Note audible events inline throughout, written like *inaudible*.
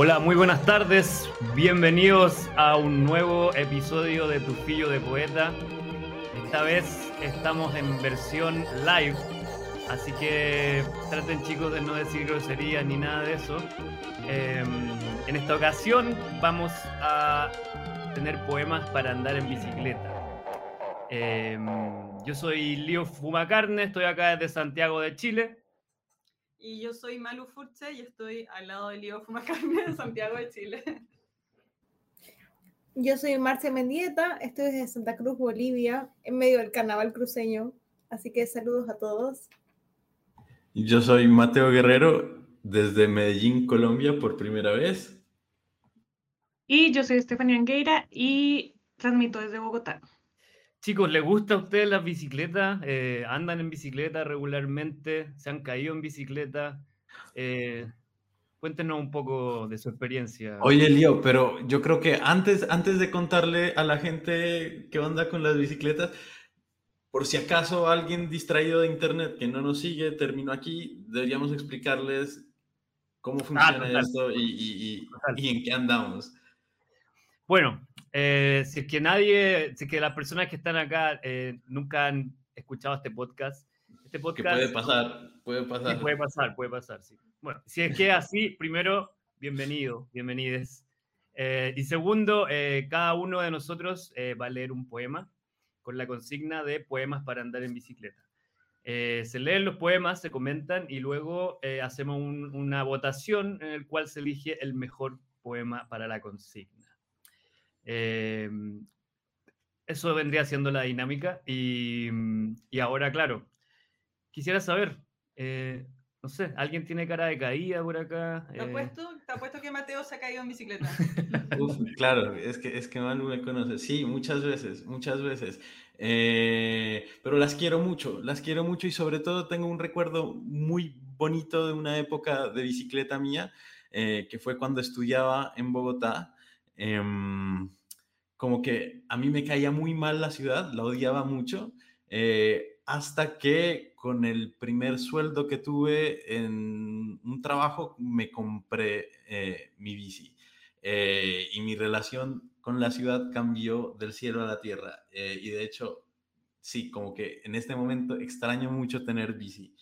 Hola, muy buenas tardes. Bienvenidos a un nuevo episodio de Tu Fillo de Poeta. Esta vez estamos en versión live, así que traten chicos de no decir groserías ni nada de eso. Em, en esta ocasión vamos a tener poemas para andar en bicicleta. Em, yo soy Leo Fumacarne, estoy acá desde Santiago de Chile. Y yo soy Malu Furche y estoy al lado de Lío Fumacarne de Santiago de Chile. Yo soy Marcia Mendieta, estoy desde Santa Cruz, Bolivia, en medio del carnaval cruceño. Así que saludos a todos. Yo soy Mateo Guerrero, desde Medellín, Colombia, por primera vez. Y yo soy Estefanía Angueira y transmito desde Bogotá. Chicos, ¿les gusta a ustedes las bicicletas? Eh, ¿Andan en bicicleta regularmente? ¿Se han caído en bicicleta? Eh, cuéntenos un poco de su experiencia. Oye, Lío, pero yo creo que antes, antes de contarle a la gente qué onda con las bicicletas, por si acaso alguien distraído de internet que no nos sigue terminó aquí, deberíamos explicarles cómo funciona esto y, y en qué andamos. Bueno, eh, si es que nadie, si es que las personas que están acá eh, nunca han escuchado este podcast, este podcast... puede pasar, puede pasar. puede pasar, puede pasar, sí. Bueno, si es que así, primero, bienvenido, bienvenides. Eh, y segundo, cada uno de nosotros va a leer un poema con la consigna de poemas para andar en bicicleta. se leen los poemas, se comentan y luego hacemos una votación en el cual se elige el mejor poema para la consigna. Em, eso vendría siendo la dinámica. Y, mm, y ahora, claro, quisiera saber, eh, no sé, ¿alguien tiene cara de caída por acá? ¿Te apuesto, eh, puesto que Mateo se ha caído en bicicleta? *laughs* claro, es que, es que Manu me conoce. Sí, muchas veces, muchas veces. Eh, pero las quiero mucho, las quiero mucho y sobre todo tengo un recuerdo muy bonito de una época de bicicleta mía, que fue cuando estudiaba en Bogotá. Como que a mí me caía muy mal la ciudad, la odiaba mucho, eh, hasta que con el primer sueldo que tuve en un trabajo me compré eh, mi bici. Eh, y mi relación con la ciudad cambió del cielo a la tierra. y de hecho, sí, como que en este momento extraño mucho tener bici.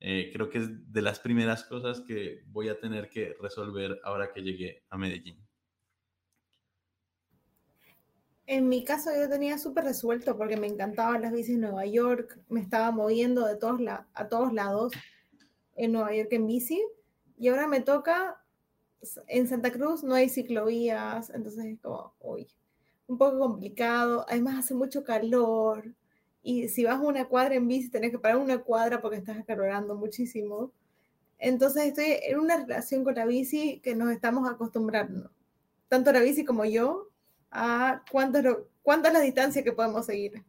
creo que es de las primeras cosas que voy a tener que resolver ahora que llegué a Medellín. En mi caso yo tenía súper resuelto porque me encantaban las bicis en Nueva York, me estaba moviendo de todos a todos lados en Nueva York en bici. Y ahora me toca en Santa Cruz no hay ciclovías, entonces es como, uy, un poco complicado, además hace mucho calor y si vas una cuadra en bici tenés que parar una cuadra porque estás acalorando muchísimo. Entonces estoy en una relación con la bici que nos estamos acostumbrando, tanto la bici como yo, a cuánto es, la distancia que podemos seguir.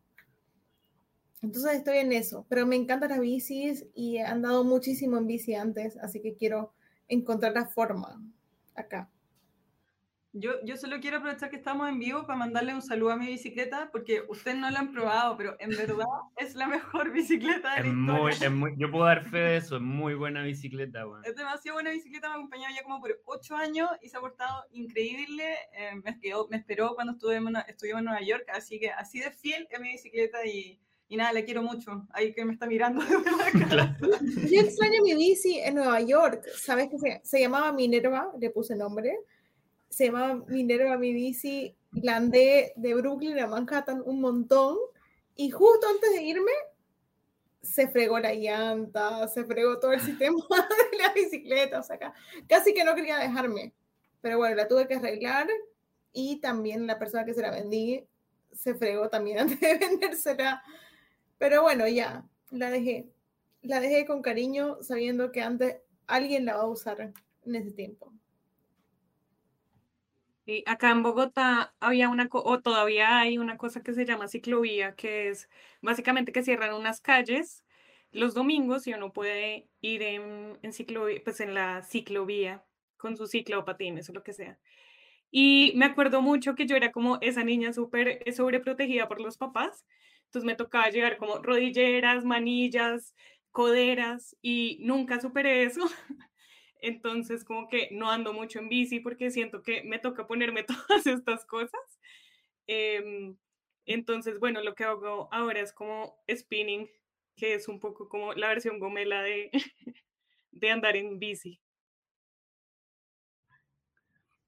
Entonces estoy en eso, pero me encantan las bicis y he andado muchísimo en bici antes, así que quiero encontrar la forma acá. Yo, yo solo quiero aprovechar que estamos en vivo para mandarle un saludo a mi bicicleta, porque ustedes no la han probado, pero en verdad *laughs* es la mejor bicicleta de Es la muy, historia. es muy- yo puedo dar fe de eso, es muy buena bicicleta, weón. Es demasiado buena bicicleta, me ha acompañado ya como por ocho años y se ha portado increíble. eh, me, quedó- me esperó cuando estuve en, estuvimos en Nueva York, así que así de fiel es mi bicicleta y, y nada, la quiero mucho. Ahí que me está mirando *laughs* cara. Yo extraño mi bici en Nueva York. ¿Sabes que se, se llamaba Minerva? Le puse nombre. Se llamaba Minerva mi bici. La andé de Brooklyn a Manhattan un montón. Y justo antes de irme, se fregó la llanta, se fregó todo el sistema *laughs* de la bicicleta. O sea, ca- casi que no quería dejarme. Pero bueno, la tuve que arreglar. Y también la persona que se la vendí se fregó también *laughs* antes de vendérsela. Pero bueno, ya, la dejé la dejé con cariño sabiendo que antes alguien la va a usar en ese tiempo. Y acá en Bogotá había una, o todavía hay una cosa que se llama ciclovía, que es básicamente que cierran unas calles los domingos y uno puede ir en, en ciclovía, pues en la ciclovía con su ciclo o patines o lo que sea. Y me acuerdo mucho que yo era como esa niña súper eh, sobreprotegida por los papás. Entonces me tocaba llevar como rodilleras, manillas, coderas y nunca superé eso. *laughs* Entonces como que no ando mucho en bici porque siento que me toca ponerme *laughs* todas estas cosas. Em, entonces, bueno, lo que hago ahora es como spinning, que es un poco como la versión gomela de, *laughs* de andar en bici.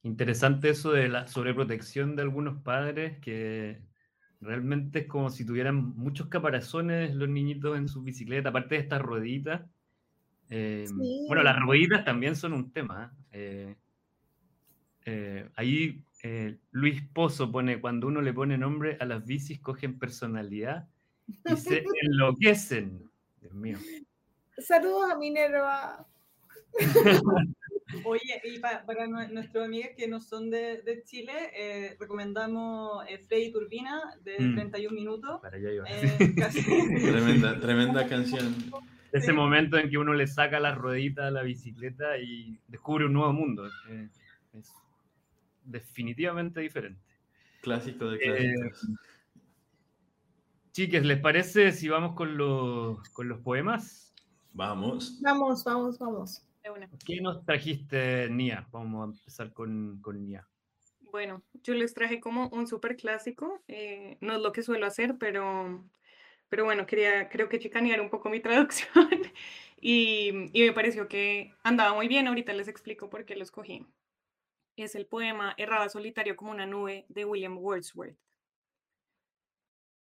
Interesante eso de la sobreprotección de algunos padres que realmente es como si tuvieran muchos caparazones los niñitos en su bicicleta, aparte de estas rueditas. Eh, Bueno, las rueditas también son un tema. ¿eh? Eh, ahí eh, Luis Pozo pone, cuando uno le pone nombre a las bicis, cogen personalidad y se *laughs* enloquecen. Dios mío. Saludos a Minerva. *laughs* Oye, y pa- para nue- nuestros amigos que no son de, de Chile, eh, recomendamos eh, Freddy Turbina de Mm. 31 minutos. Para allá iba. Eh, *laughs* casi- Tremenda, tremenda canción. Ese Sí. momento en que uno le saca las rueditas a la bicicleta y descubre un nuevo mundo. eh, es definitivamente diferente. Clásico de Eh, clásicos. Chiques, ¿les parece si vamos con los, con los poemas? Vamos. Vamos, vamos, vamos. de. ¿Qué nos trajiste, Nia? Vamos a empezar con, con Nia. Bueno, yo les traje como un súper clásico, eh, no es lo que suelo hacer, pero, pero bueno, quería, creo que chicanear un poco mi *laughs* traducción y, me pareció que andaba muy bien, ahorita les explico por qué lo escogí. Es el poema Erraba solitario como una nube de William Wordsworth.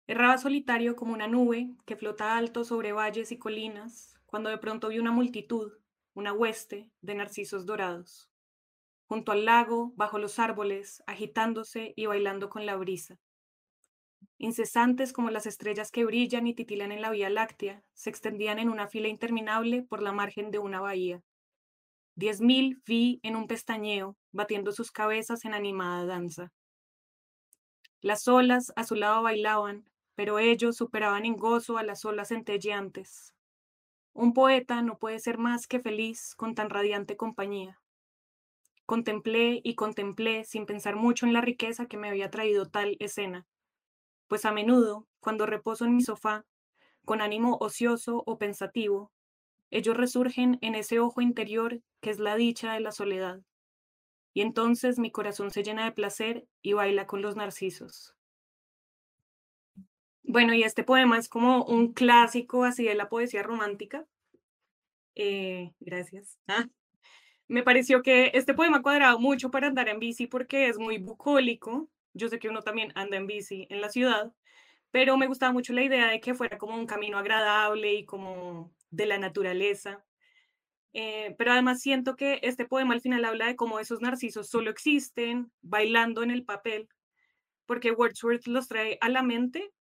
Erraba solitario como una nube que flota alto sobre valles y colinas, cuando de pronto vi una multitud, una hueste de narcisos dorados junto al lago, bajo los árboles, agitándose y bailando con la brisa. Incesantes como las estrellas que brillan y titilan en la Vía Láctea, se extendían en una fila interminable por la margen de una bahía. Diez mil vi en un pestañeo, batiendo sus cabezas en animada danza. Las olas a su lado bailaban, pero ellos superaban en gozo a las olas centelleantes. Un poeta no puede ser más que feliz con tan radiante compañía. Contemplé y contemplé sin pensar mucho en la riqueza que me había traído tal escena, pues a menudo, cuando reposo en mi sofá, con ánimo ocioso o pensativo, ellos resurgen en ese ojo interior que es la dicha de la soledad. Y entonces mi corazón se llena de placer y baila con los narcisos. Bueno, y este poema es como un clásico así de la poesía romántica. Eh, gracias. Ah, me pareció que este poema cuadraba mucho para andar en bici porque es muy bucólico. Yo sé que uno también anda en bici en la ciudad, pero me gustaba mucho la idea de que fuera como un camino agradable y como de la naturaleza. Eh, pero además siento que este poema al final habla de cómo esos narcisos solo existen bailando en el papel, porque Wordsworth los trae a la mente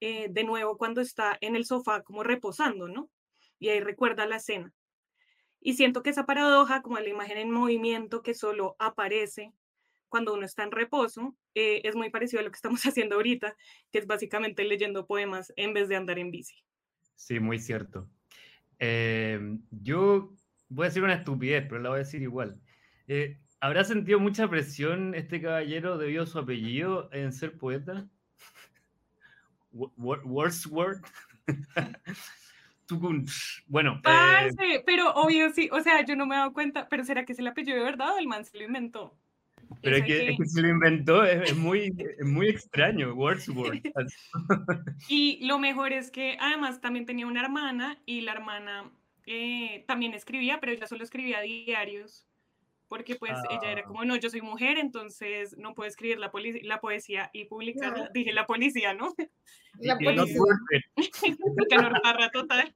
eh, de nuevo cuando está en el sofá como reposando, ¿no? Y ahí recuerda la escena. Y siento que esa paradoja, como la imagen en movimiento que solo aparece cuando uno está en reposo, eh, es muy parecido a lo que estamos *laughs* haciendo ahorita, que es básicamente leyendo poemas en vez de andar en bici. Sí, muy cierto. Eh, yo voy a decir una estupidez, pero la voy a decir igual. Eh, ¿Habrá sentido mucha presión este caballero debido a su apellido en ser poeta? *laughs* Wordsworth. *laughs* bueno. Eh, pero obvio sí, o sea, yo no me he dado cuenta, pero ¿será que se le apellido de verdad o el man se lo inventó? Pero es que, se lo inventó, es, muy, muy extraño, Wordsworth. *laughs* *laughs* y lo mejor es que además también tenía una hermana y la hermana eh, también escribía, pero ella solo escribía diarios porque pues ella era ah. como, no, yo soy mujer, entonces no puedo escribir la, la poesía y publicarla. Dije la policía, ¿no? La policía. *laughs* que total.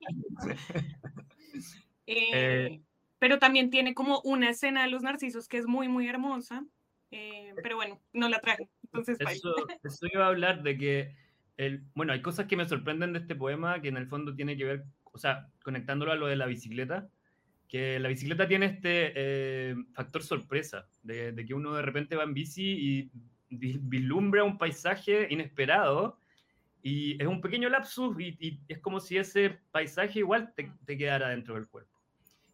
Eh, eh, pero también tiene como una escena de los narcisos que es muy, muy hermosa. Eh, pero bueno, no la traje. Entonces, eso, iba a hablar de que, el, bueno, hay cosas que me sorprenden de este poema que en el fondo tiene que ver, o sea, conectándolo a lo de la bicicleta que la bicicleta tiene este eh, factor sorpresa, de, que uno de repente va en bici y vislumbra un paisaje inesperado y es un pequeño lapsus y, es como si ese paisaje igual te, quedara dentro del cuerpo.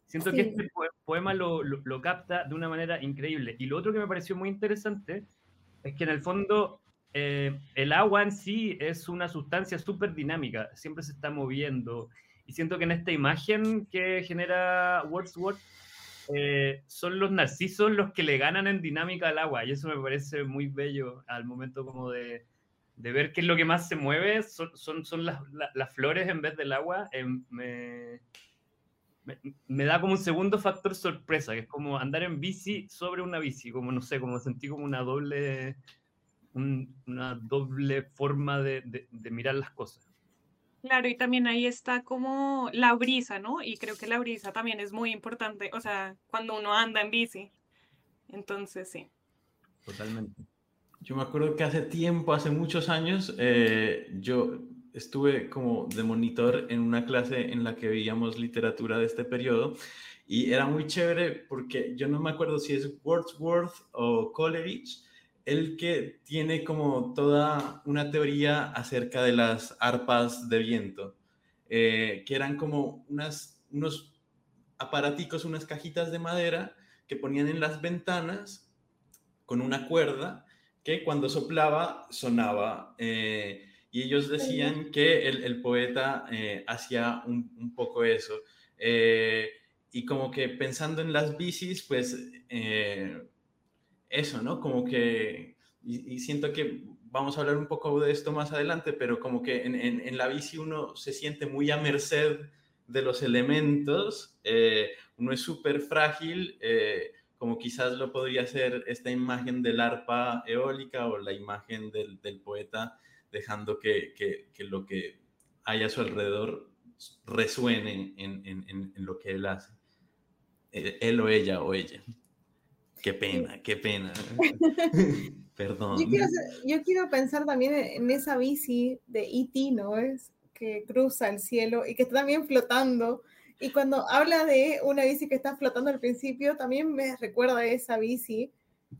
Siento que este poema lo, lo, capta de una manera increíble. Y lo otro que me pareció muy interesante es que en el fondo eh, el agua en sí es una sustancia súper dinámica, siempre se está moviendo y siento que en esta imagen que genera Wordsworth, eh, son los narcisos los que le ganan en dinámica al agua. Y eso me parece muy bello al momento como de, de ver qué es lo que más se mueve. Son, son, son las, las, flores en vez del agua. Eh, me, me, da como un segundo factor sorpresa, que es como andar en bici sobre una bici, como no sé, como sentí como una doble, una doble forma de, de, de mirar las cosas. Claro, y también ahí está como la brisa, ¿no? Y creo que la brisa también es muy importante, o sea, cuando uno anda en bici. Entonces, sí. Totalmente. Yo me acuerdo que hace tiempo, hace muchos años, eh, yo estuve como de monitor en una clase en la que veíamos literatura de este periodo y era muy chévere porque yo no me acuerdo si es Wordsworth o Coleridge, el que tiene como toda una teoría acerca de las arpas de viento, eh, que eran como unas, unos aparaticos, unas cajitas de madera que ponían en las ventanas con una cuerda que cuando soplaba sonaba. Eh, y ellos decían que el, poeta eh, hacía un, poco eso. y como que pensando en las bicis, pues eso, ¿no? Como que, y, siento que vamos a hablar un poco de esto más adelante, pero como que en, en, la bici uno se siente muy a merced de los elementos, eh, uno es súper frágil, eh, como quizás lo podría ser esta imagen del arpa eólica o la imagen del, del poeta, dejando que, que, que, lo que hay a su alrededor resuene en, en, en lo que él hace, eh, él o ella o ella. Qué pena, qué pena. *laughs* Perdón. Yo quiero, pensar también en esa bici de E.T., ¿no? Es que cruza el cielo y que está también flotando. Y cuando habla de una bici que está flotando al principio, también me recuerda a esa bici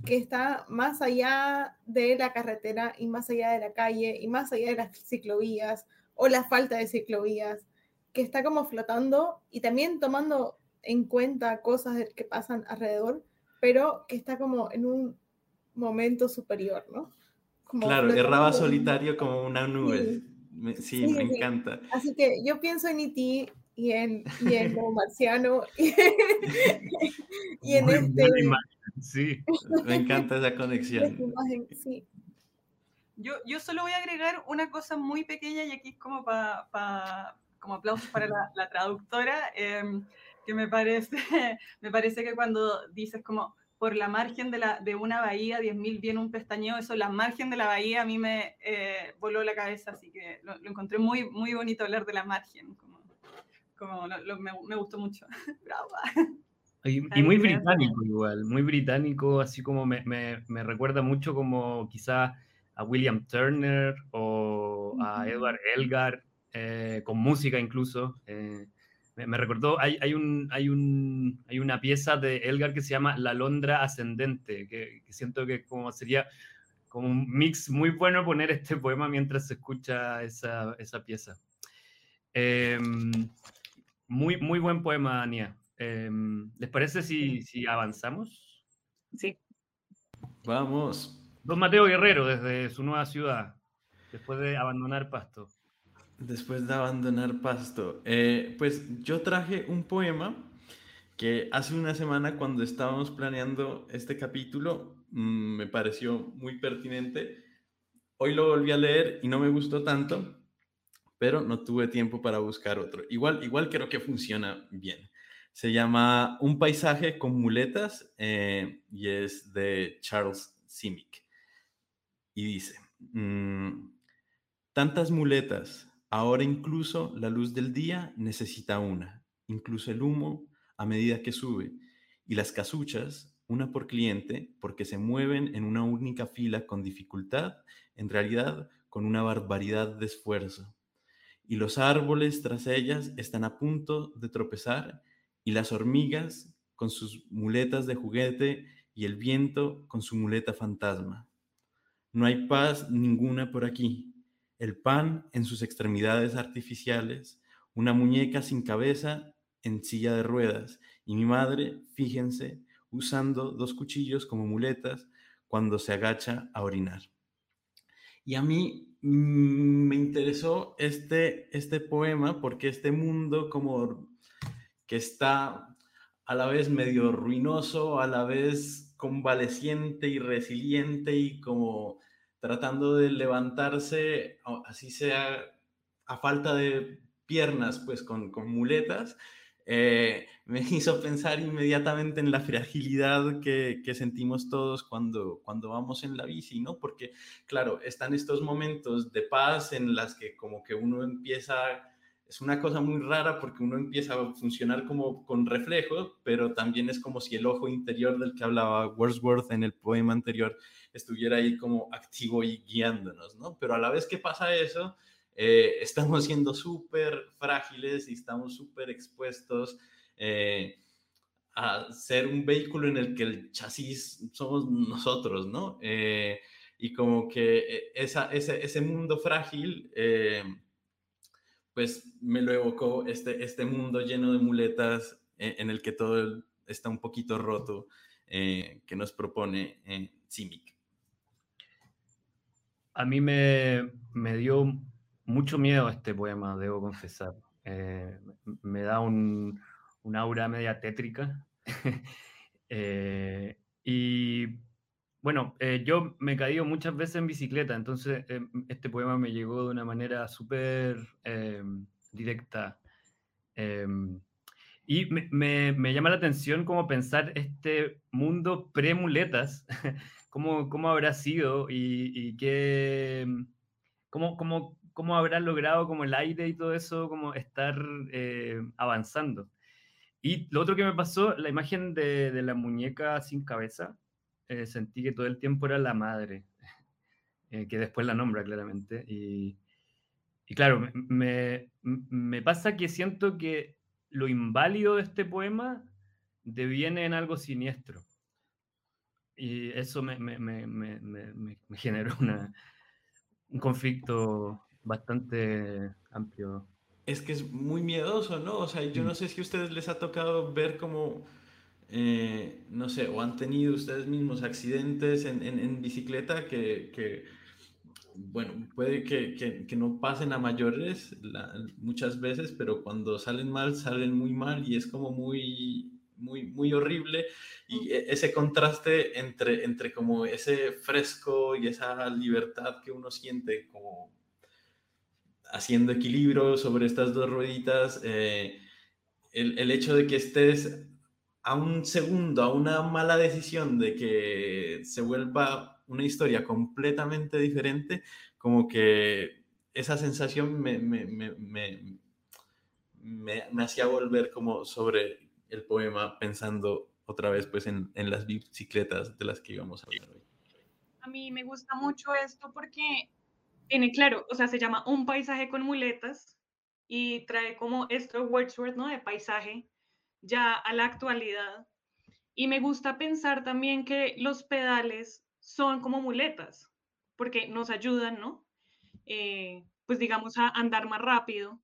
que está más allá de la carretera y más allá de la calle y más allá de las ciclovías o la falta de ciclovías, que está como flotando y también tomando en cuenta cosas que pasan alrededor pero que está como en un momento superior, ¿no? claro, erraba solitario como una nube. Sí, me encanta. Así que yo pienso en E.T. y en, y en *laughs* Marciano y, en este... Sí, *laughs* me encanta esa conexión. sí. Yo, yo solo voy a agregar una cosa muy pequeña y aquí es como para como aplausos para la, la traductora. Eh, que me parece, *laughs* me parece que cuando dices como por la margen de, la, de una bahía, 10.000 viene un pestañeo, eso, la margen de la bahía a mí me eh, voló la cabeza, así que lo, encontré muy, muy bonito hablar de la margen, como, como me, me, gustó mucho. *laughs* Bravo. Y, muy británico igual, muy británico, así como me, me, me recuerda mucho como quizá a William Turner o a Edward Elgar, eh, con música incluso. Eh, me, recordó, hay, hay, un, hay, un, hay una pieza de Elgar que se llama La Londra Ascendente, que, siento que como sería como un mix muy bueno poner este poema mientras se escucha esa, esa pieza. Em, muy, muy buen poema, Ania. Em, ¿Les parece si, si avanzamos? Sí. Vamos. Don Mateo Guerrero, desde su nueva ciudad, después de abandonar Pasto. Después de abandonar Pasto. Eh, pues yo traje un poema que hace una semana cuando estábamos planeando este capítulo mm, me pareció muy pertinente. Hoy lo volví a leer y no me gustó tanto, pero no tuve tiempo para buscar otro. Igual, igual creo que funciona bien. Se llama Un paisaje con muletas eh, y es de Charles Simic. Y dice, mm, tantas muletas, ahora incluso la luz del día necesita una, incluso el humo a medida que sube, y las casuchas, una por cliente, porque se mueven en una única fila con dificultad, en realidad con una barbaridad de esfuerzo. Y los árboles tras ellas están a punto de tropezar, y las hormigas con sus muletas de juguete y el viento con su muleta fantasma. No hay paz ninguna por aquí. El pan en sus extremidades artificiales, una muñeca sin cabeza en silla de ruedas y mi madre, fíjense, usando dos cuchillos como muletas cuando se agacha a orinar. Y a mí mm, me interesó este, este poema porque este mundo como que está a la vez medio ruinoso, a la vez convaleciente y resiliente y como tratando de levantarse, así sea a falta de piernas, pues con, con muletas, eh, *laughs* me hizo pensar inmediatamente en la fragilidad que, que, sentimos todos cuando, cuando vamos en la bici, ¿no? Porque, claro, están estos momentos de paz en las que como que uno empieza, es una cosa muy rara porque uno empieza a funcionar como con reflejo, pero también es como si el ojo interior del que hablaba Wordsworth en el poema anterior estuviera ahí como activo y guiándonos, ¿no? Pero a la vez que pasa eso, eh, *laughs* estamos siendo súper frágiles y estamos súper expuestos eh, a ser un vehículo en el que el chasis somos nosotros, ¿no? Eh, y como que esa, ese, ese mundo frágil, pues me lo evocó este, este mundo lleno de muletas en, el que todo está un poquito roto, que nos propone CIMIC a mí me, dio mucho miedo este poema, debo confesar. Eh, me da un, aura media tétrica. *laughs* Eh, y bueno, eh, yo me he caído muchas veces en bicicleta, entonces este poema me llegó de una manera súper directa. y me, me, llama la atención como pensar este mundo pre-muletas *laughs* cómo, cómo habrá sido y, y qué, cómo, cómo, cómo, habrá logrado como el aire y todo eso, como estar eh, avanzando. Y lo otro que me pasó, la imagen de, de la muñeca sin cabeza, eh, sentí que todo el tiempo era la madre, *laughs* eh, que después la nombra claramente. Y, y claro, me, me, pasa que siento que lo inválido de este poema deviene en algo siniestro. Y eso me, me, me, me generó una, un conflicto bastante amplio. Es que es muy miedoso, ¿no? O sea, yo no mm. sé si a ustedes les ha tocado ver como, eh, no sé, o han tenido ustedes mismos accidentes en, en, en bicicleta que, que, bueno, puede que, que, que, no pasen a mayores muchas veces, pero cuando salen mal, salen muy mal y es como muy muy, muy horrible. Y e, ese contraste entre, entre como ese fresco y esa libertad que uno siente como haciendo equilibrio sobre estas dos rueditas, eh, el, el, hecho de que estés a un segundo, a una mala decisión de que se vuelva una historia completamente diferente, como que esa sensación me, me, me, me, hacía volver como sobre el poema pensando otra vez pues en, en, las bicicletas de las que íbamos a hablar hoy. A mí me gusta mucho esto porque tiene claro, o sea, se llama Un paisaje con muletas y trae como esto Wordsworth, ¿no? De paisaje ya a la actualidad. Y me gusta pensar también que los pedales son como muletas, porque nos ayudan, ¿no? Eh, pues digamos a andar más rápido.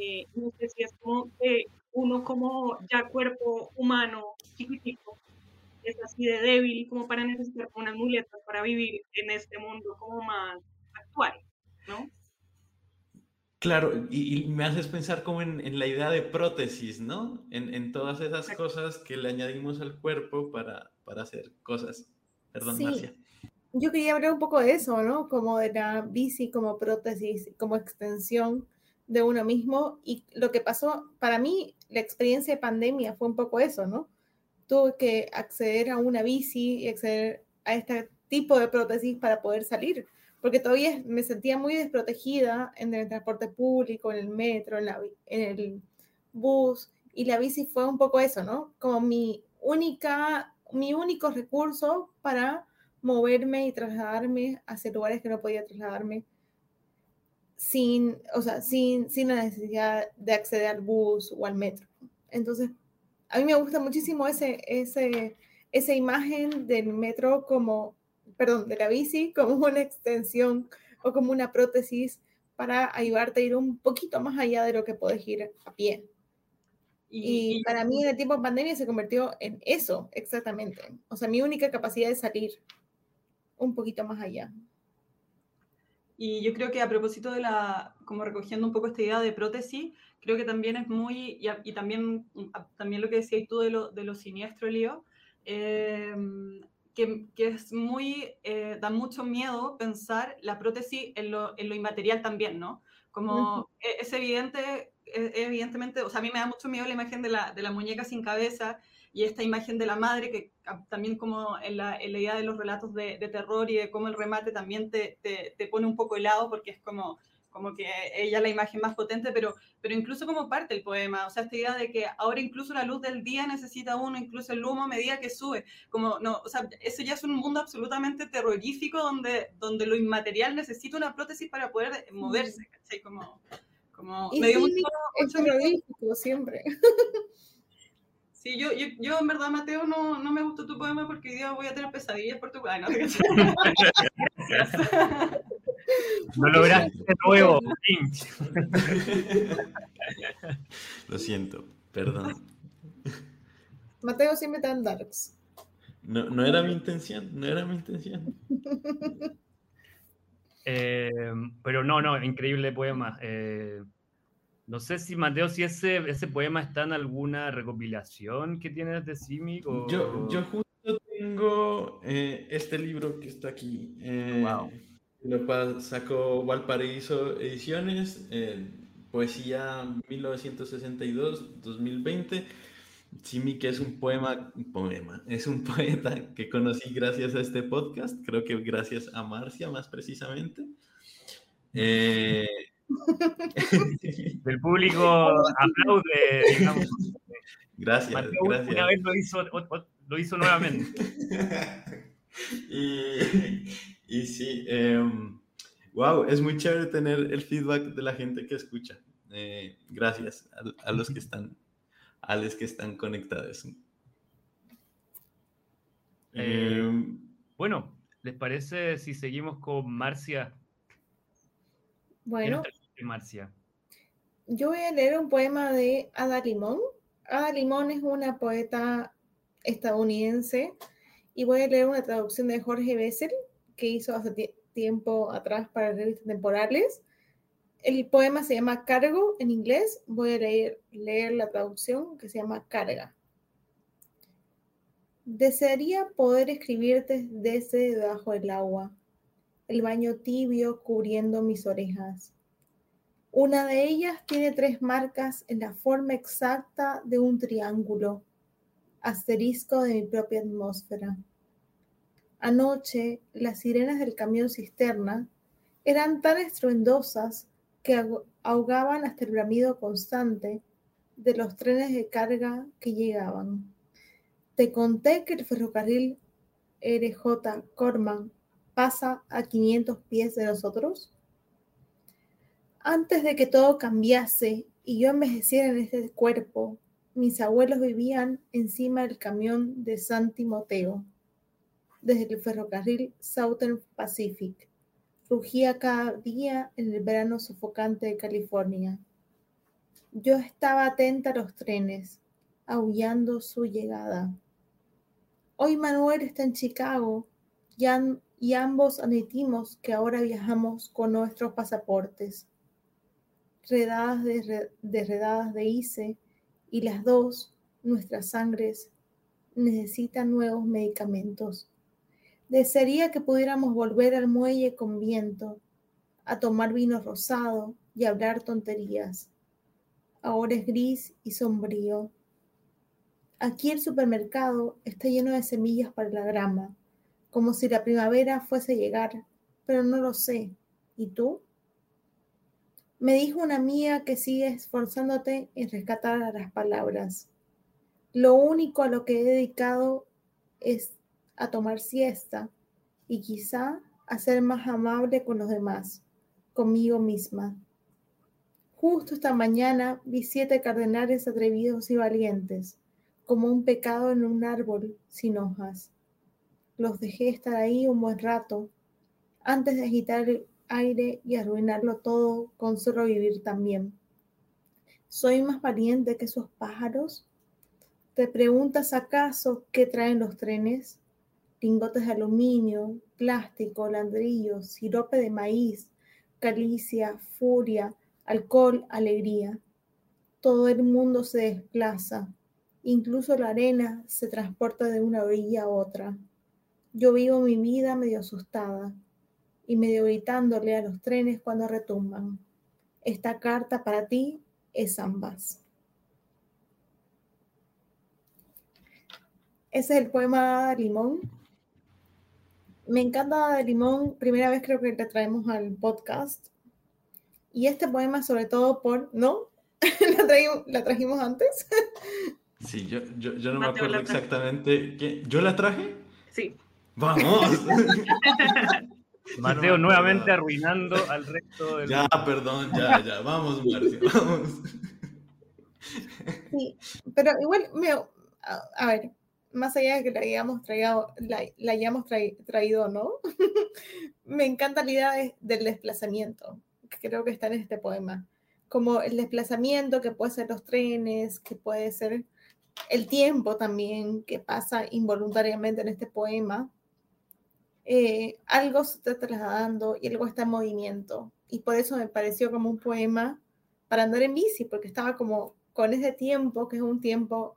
Eh, no sé si es como uno como ya cuerpo humano chiquitico es así de débil como para necesitar unas muletas para vivir en este mundo como más actual, ¿no? Claro, y, me haces pensar como en, la idea de prótesis, ¿no? En, todas esas cosas que le añadimos al cuerpo para, para hacer cosas. Perdón, sí. Yo quería hablar un poco de eso, ¿no? Como de la bici como prótesis, como extensión de uno mismo. Y lo que pasó, para mí, la experiencia de pandemia fue un poco eso, ¿no? Tuve que acceder a una bici y acceder a este tipo de prótesis para poder salir, porque todavía me sentía muy desprotegida en el transporte público, en el metro, en, la, en el bus, y la bici fue un poco eso, ¿no? Como mi única, mi único recurso para moverme y trasladarme hacia lugares que no podía trasladarme sin, o sea, sin, sin la necesidad de acceder al bus o al metro. Entonces, a mí me gusta muchísimo ese, ese, esa imagen del metro como, perdón, de la bici como una extensión o como una prótesis para ayudarte a ir un poquito más allá de lo que puedes ir a pie. Y, y, para mí en el tiempo de pandemia se convirtió en eso, exactamente. O sea, mi única capacidad de salir un poquito más allá. Y yo creo que a propósito de la, como recogiendo un poco esta idea de prótesis, creo que también es muy, y, también, también lo que decías tú de lo, de lo siniestro, Lío, eh, que, que, es muy, eh, da mucho miedo pensar la prótesis en lo, en lo inmaterial también, ¿no? Como e, es evidente, es, evidentemente, o sea, a mí me da mucho miedo la imagen de la, de la muñeca sin cabeza y esta imagen de la madre, que también como en la, en la idea de los relatos de, de, terror y de cómo el remate también te, te, te, pone un poco helado, porque es como, como que ella la imagen más potente, pero, pero incluso como parte del poema, o sea, esta idea de que ahora incluso la luz del día necesita uno, incluso el humo a medida que sube, como, no, o sea, eso ya es un mundo absolutamente terrorífico donde, donde lo inmaterial necesita una prótesis para poder moverse, ¿cachai? Como, como y sí, es terrorífico siempre. Sí, yo, yo, yo, en verdad, Mateo, no, no me gustó tu poema porque hoy día voy a tener pesadillas por tu Ay, no, *laughs* *laughs* no lograste de nuevo, *laughs* Lo siento, perdón. Mateo siempre está en darks. No, no era mi intención, no era mi intención. *laughs* Eh, pero no, no, increíble poema. Eh, no sé si, Mateo, si ese, ese poema está en alguna recopilación que tienes de Simic. O... Yo, yo justo tengo eh, este libro que está aquí. Eh, wow. Lo sacó Valparaíso Ediciones, eh, Poesía 1962-2020. Simic es un poema, un poema, es un *laughs* poeta que conocí gracias a este podcast, creo que gracias a Marcia más precisamente. Eh, *laughs* el público aplaude. *laughs* Gracias, gracias. Una vez lo hizo, lo hizo nuevamente. y, y, sí, wow, em, es muy chévere tener el feedback de la gente que escucha. Eh, gracias a, los que están, a los que están conectados. Eh, em, bueno, ¿les parece si seguimos con Marcia bueno, yo voy a leer un poema de Ada Limón. Ada Limón es una poeta estadounidense y voy a leer una traducción de Jorge Bessel que hizo hace tiempo atrás para revistas temporales. El poema se llama Cargo en inglés. Voy a leer, leer la traducción que se llama Carga. Desearía poder escribirte desde debajo del agua el baño tibio cubriendo mis orejas. Una de ellas tiene tres marcas en la forma exacta de un triángulo, asterisco de mi propia atmósfera. Anoche, las sirenas del camión cisterna eran tan estruendosas que ahogaban hasta el bramido constante de los trenes de carga que llegaban. Te conté que el ferrocarril RJ Corman pasa a 500 pies de nosotros? Antes de que todo cambiase y yo envejeciera en este cuerpo, mis abuelos vivían encima del camión de San Timoteo, desde el ferrocarril Southern Pacific. Rugía cada día en el verano sofocante de California. Yo estaba atenta a los trenes, aullando su llegada. Hoy Manuel está en Chicago y, y ambos admitimos que ahora viajamos con nuestros pasaportes. Redadas de, redadas de ICE y las dos, nuestras sangres, necesitan nuevos medicamentos. Desearía que pudiéramos volver al muelle con viento, a tomar vino rosado y hablar tonterías. Ahora es gris y sombrío. Aquí el supermercado está lleno de semillas para la grama, como si la primavera fuese a llegar, pero no lo sé. ¿Y tú? Me dijo una amiga que sigue esforzándote en rescatar las palabras. Lo único a lo que he dedicado es a tomar siesta y quizá a ser más amable con los demás, conmigo misma. Justo esta mañana vi siete cardenales atrevidos y valientes, como un pecado en un árbol sin hojas. Los dejé estar ahí un buen rato, antes de agitar el aire y arruinarlo todo con solo vivir también. ¿Soy más valiente que esos pájaros? ¿Te preguntas acaso qué traen los trenes? Lingotes de aluminio, plástico, ladrillos, sirope de maíz, calicia, furia, alcohol, alegría. Todo el mundo se desplaza, incluso la arena se transporta de una orilla a otra. Yo vivo mi vida medio asustada y medio gritándole a los trenes cuando retumban. Esta carta para ti es ambas. Ese es el poema Limón. Me encanta de Limón, primera vez creo que te traemos al podcast. Y este poema, sobre todo por, ¿no? *laughs* ¿La, trajimos antes? sí, yo, yo, no me acuerdo exactamente. ¿Yo la traje? Sí. ¡Vamos! *laughs* Mateo nuevamente arruinando al resto del. Ya, perdón, ya, ya. Vamos, Marcia, vamos. Sí, pero igual, a, ver, más allá de que la hayamos traído, la, hayamos traído, ¿no? *laughs* me encanta la idea del desplazamiento creo que está en este poema, como el desplazamiento que puede ser los trenes, que puede ser el tiempo también que pasa involuntariamente en este poema. Eh, algo se está trasladando y algo está en movimiento. Y por eso me pareció como un poema para andar en bici, porque estaba como con ese tiempo, que es un tiempo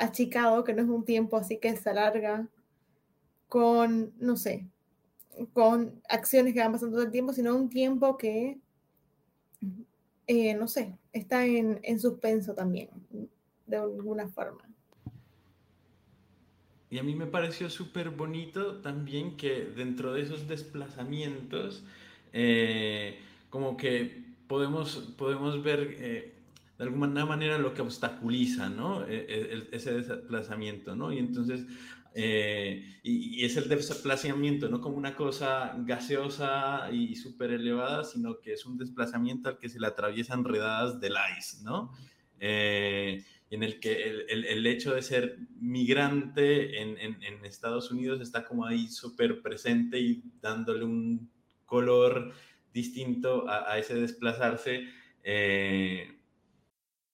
achicado, que no es un tiempo así que se alarga, con, no sé, con acciones que van pasando todo el tiempo, sino un tiempo que, eh, no sé, está en, en suspenso también, de alguna forma. Y a mí me pareció súper bonito también que dentro de esos desplazamientos, eh, como que podemos, podemos ver eh, de alguna manera lo que obstaculiza, ¿no? E, e, ese desplazamiento, ¿no? Y entonces eh, y, es el desplazamiento, no como una cosa gaseosa y súper elevada, sino que es un desplazamiento al que se le atraviesan redadas del ice, ¿no? Eh, en el que el, el, hecho de ser migrante en, en, Estados Unidos está como ahí súper presente y dándole un color distinto a, a ese desplazarse. Eh,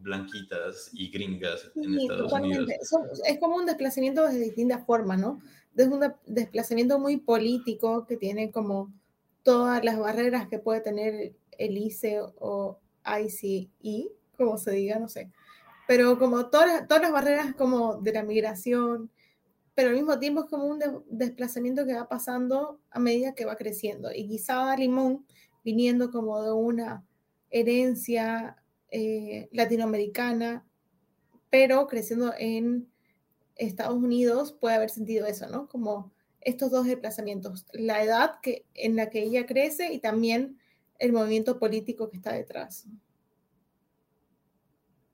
blanquitas y gringas en Estados. Unidos. Son- es como un desplazamiento de distintas formas, ¿no? Es un de- desplazamiento muy político que tiene como todas las barreras que puede tener el ICE o ICE, como se diga, no sé. Pero como todas, todas las barreras como de la migración, pero al mismo tiempo es como un de- desplazamiento que va pasando a medida que va creciendo. Y quizá Limón, viniendo como de una herencia eh, latinoamericana, pero creciendo en Estados Unidos puede haber sentido eso, ¿no? Como estos dos desplazamientos, la edad que, en la que ella crece y también el movimiento político que está detrás.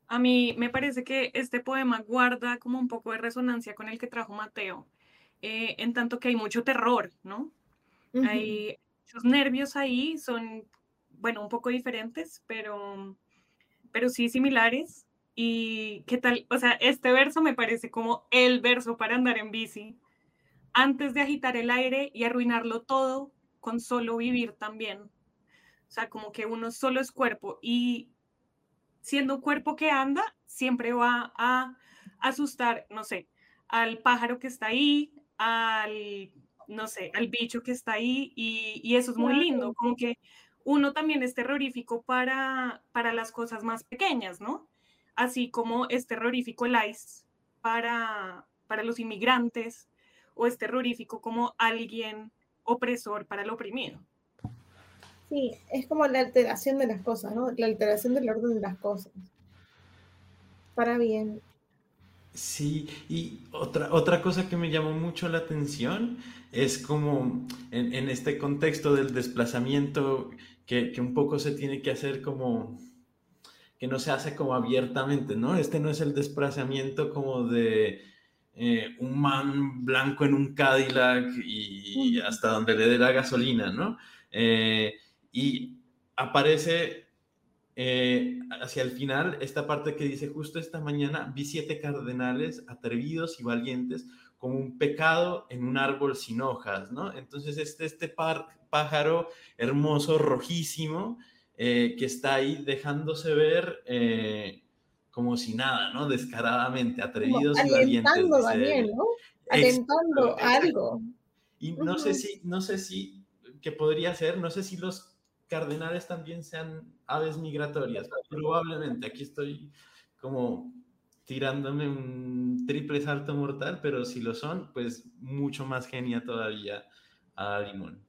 A mí me parece que este poema guarda como un poco de resonancia con el que trajo Mateo, eh, en tanto que hay mucho terror, ¿no? Ujú. Hay muchos nervios ahí, son, bueno, un poco diferentes, pero, pero sí similares. Y qué tal, o sea, este verso me parece como el verso para andar en bici, antes de agitar el aire y arruinarlo todo con solo vivir también. O sea, como que uno solo es cuerpo y siendo un cuerpo que anda, siempre va a asustar, no sé, al pájaro que está ahí, al, no sé, al bicho que está ahí, y, y eso es muy lindo, como que uno también es terrorífico para, para las cosas más pequeñas, ¿no? Así como es terrorífico el ICE para, para los inmigrantes, o es terrorífico como alguien opresor para el oprimido. Sí, es como la alteración de las cosas, ¿no? La alteración del orden de las cosas. Para bien. Sí, y otra, otra cosa que me llamó mucho la atención es como en, en este contexto del desplazamiento que, que un poco se tiene que hacer como, que no se hace como abiertamente, ¿no? Este no es el desplazamiento como de eh, un man blanco en un Cadillac y hasta donde le dé la gasolina, ¿no? Eh, y aparece eh, hacia el final esta parte que dice, justo esta mañana vi siete cardenales atrevidos y valientes como un pecado en un árbol sin hojas, ¿no? Entonces este, este pájaro hermoso, rojísimo, eh, que está ahí dejándose ver eh, como si nada, ¿no? Descaradamente, Como atrevidos y valientes. alentando dice también, él. ¿no? Exacto. algo. Y no sé si, no sé si, que podría ser, no sé si los cardenales también sean aves migratorias. Probablemente, aquí estoy como tirándome un triple salto mortal, pero si lo son, pues mucho más genia todavía a Limón.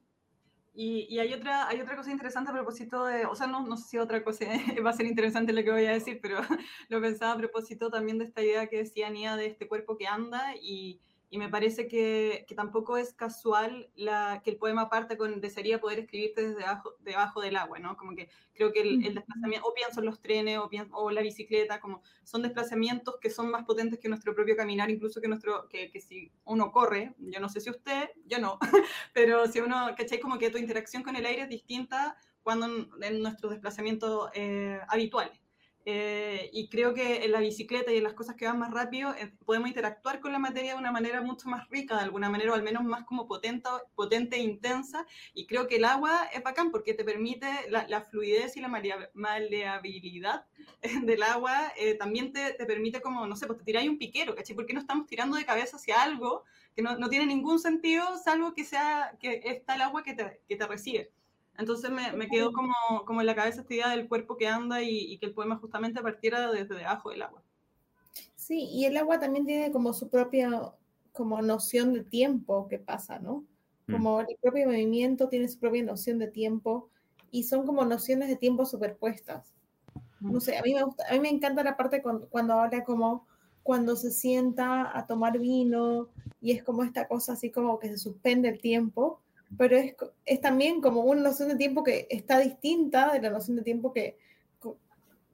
Y, y hay, otra, hay otra cosa interesante a propósito de, o sea, no, no sé si otra cosa *laughs* va a ser interesante lo que voy a decir, pero *laughs* lo pensaba a propósito también de esta idea que decía Nia de este cuerpo que anda y, y me parece que, que tampoco es casual la, que el poema parte con desearía poder escribirte desde debajo, debajo del agua, ¿no? Como que creo que el, el desplazamiento, o pienso en los trenes, o, pienso, o la bicicleta, como son desplazamientos que son más potentes que nuestro propio caminar, incluso que nuestro, que, que si uno corre, yo no sé si usted, yo no, *laughs* pero si uno, ¿cachai? Como que tu interacción con el aire es distinta cuando en, en nuestros desplazamientos eh, habituales. Eh, y creo que en la bicicleta y en las cosas que van más rápido eh, podemos interactuar con la materia de una manera mucho más rica, de alguna manera, o al menos más como potente, potente e intensa. Y creo que el agua es bacán porque te permite la, la fluidez y la malea- maleabilidad del agua, eh, también te, te permite como, no sé, pues te tiráis un piquero, ¿cachai? ¿Por qué no estamos tirando de cabeza hacia algo que no, no tiene ningún sentido, salvo que sea que está el agua que te, que te recibe? Entonces me, me quedó como, como en la cabeza esta idea del cuerpo que anda y, y que el poema justamente partiera desde debajo del agua. Sí, y el agua también tiene como su propia como noción de tiempo que pasa, ¿no? Como el propio movimiento tiene su propia noción de tiempo y son como nociones de tiempo superpuestas. No sé, a mí me gusta, a mí me encanta la parte cuando, cuando habla como cuando se sienta a tomar vino y es como esta cosa así como que se suspende el tiempo, pero es, es también como una noción de tiempo que está distinta de la noción de tiempo que,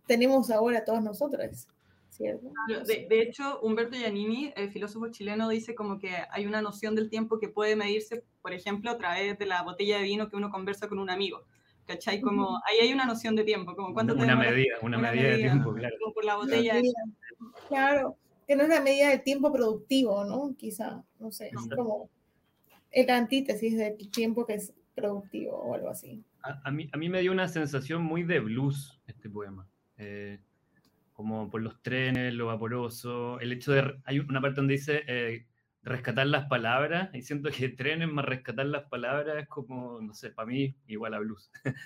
tenemos ahora todos nosotros. ¿cierto? De, de, hecho, Humberto Giannini, el filósofo chileno, dice como que hay una noción del tiempo que puede medirse, por ejemplo, a través de la botella de vino que uno conversa con un amigo. ¿Cachai? Como ahí hay una noción de tiempo, como cuánto Una medida, una, una medida, de tiempo, claro. Como por la botella. De... Claro, que no es la medida del tiempo productivo, ¿no? Quizá, no sé, es como el antítesis del tiempo que es productivo o algo así. A, a, mí, a mí me dio una sensación muy de blues este poema. Eh, como por los trenes, lo vaporoso, el hecho de... Hay una parte donde dice eh, rescatar las palabras, y siento que trenes más rescatar las palabras es como, no sé, para mí igual a blues. *laughs*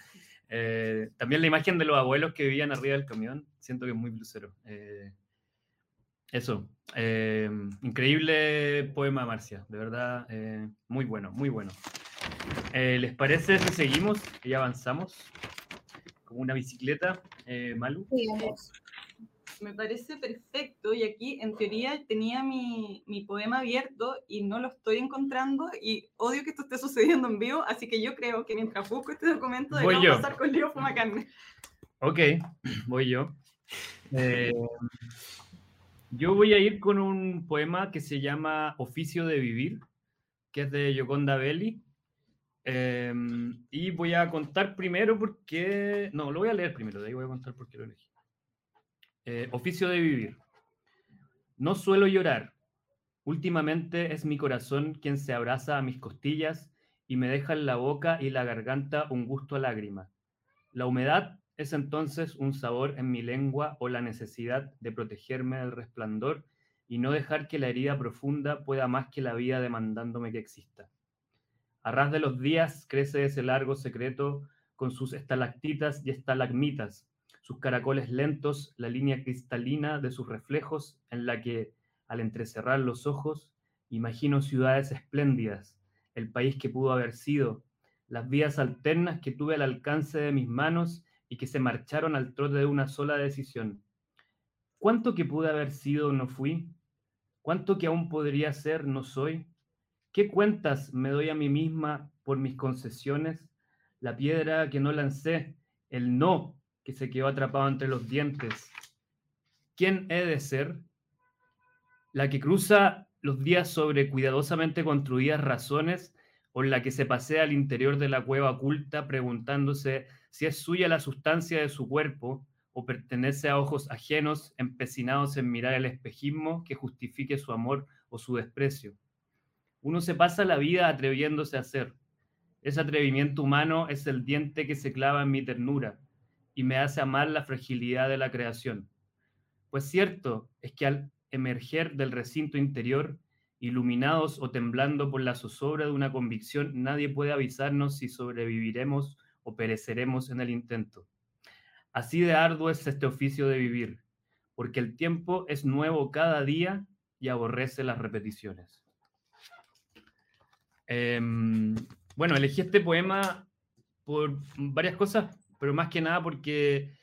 eh, también la imagen de los abuelos que vivían arriba del camión, siento que es muy bluesero. Eh, eso, eh, increíble poema, Marcia, de verdad, eh, muy bueno, muy bueno. Eh, ¿Les parece si seguimos y avanzamos? Como una bicicleta, Malu. Sigamos. Me parece perfecto y aquí en teoría tenía mi, mi, poema abierto y no lo estoy encontrando y odio que esto esté sucediendo en vivo, así que yo creo que mientras busco este documento Voy yo. pasar con Leo Fumacarne. Ok, *clears throat* voy yo. Yo voy a ir con un poema que se llama Oficio de Vivir, que es de Yoconda Belli. Eh, y voy a contar primero porque... No, lo voy a leer primero, de ahí voy a contar por qué lo elegí. Eh, oficio de vivir. No suelo llorar. Últimamente es mi corazón quien se abraza a mis costillas y me deja en la boca y la garganta un gusto a lágrima. La humedad es entonces un sabor en mi lengua o la necesidad de protegerme del resplandor y no dejar que la herida profunda pueda más que la vida demandándome que exista. A ras de los días crece ese largo secreto con sus estalactitas y estalagmitas, sus caracoles lentos, la línea cristalina de sus reflejos en la que, al entrecerrar los ojos, imagino ciudades espléndidas, el país que pudo haber sido, las vías alternas que tuve al alcance de mis manos y que se marcharon al trote de una sola decisión. ¿Cuánto que pude haber sido no fui? ¿Cuánto que aún podría ser no soy? ¿Qué cuentas me doy a mí misma por mis concesiones? La piedra que no lancé, el no que se quedó atrapado entre los dientes. ¿Quién he de ser? La que cruza los días sobre cuidadosamente construidas razones o la que se pasea al interior de la cueva oculta preguntándose si es suya la sustancia de su cuerpo o pertenece a ojos ajenos empecinados en mirar el espejismo que justifique su amor o su desprecio. Uno se pasa la vida atreviéndose a ser. Ese atrevimiento humano es el diente que se clava en mi ternura y me hace amar la fragilidad de la creación. Pues cierto es que al emerger del recinto interior, iluminados o temblando por la zozobra de una convicción, nadie puede avisarnos si sobreviviremos o pereceremos en el intento. Así de arduo es este oficio de vivir, porque el tiempo es nuevo cada día y aborrece las repeticiones. Eh, bueno, elegí este poema por varias cosas, pero más que nada porque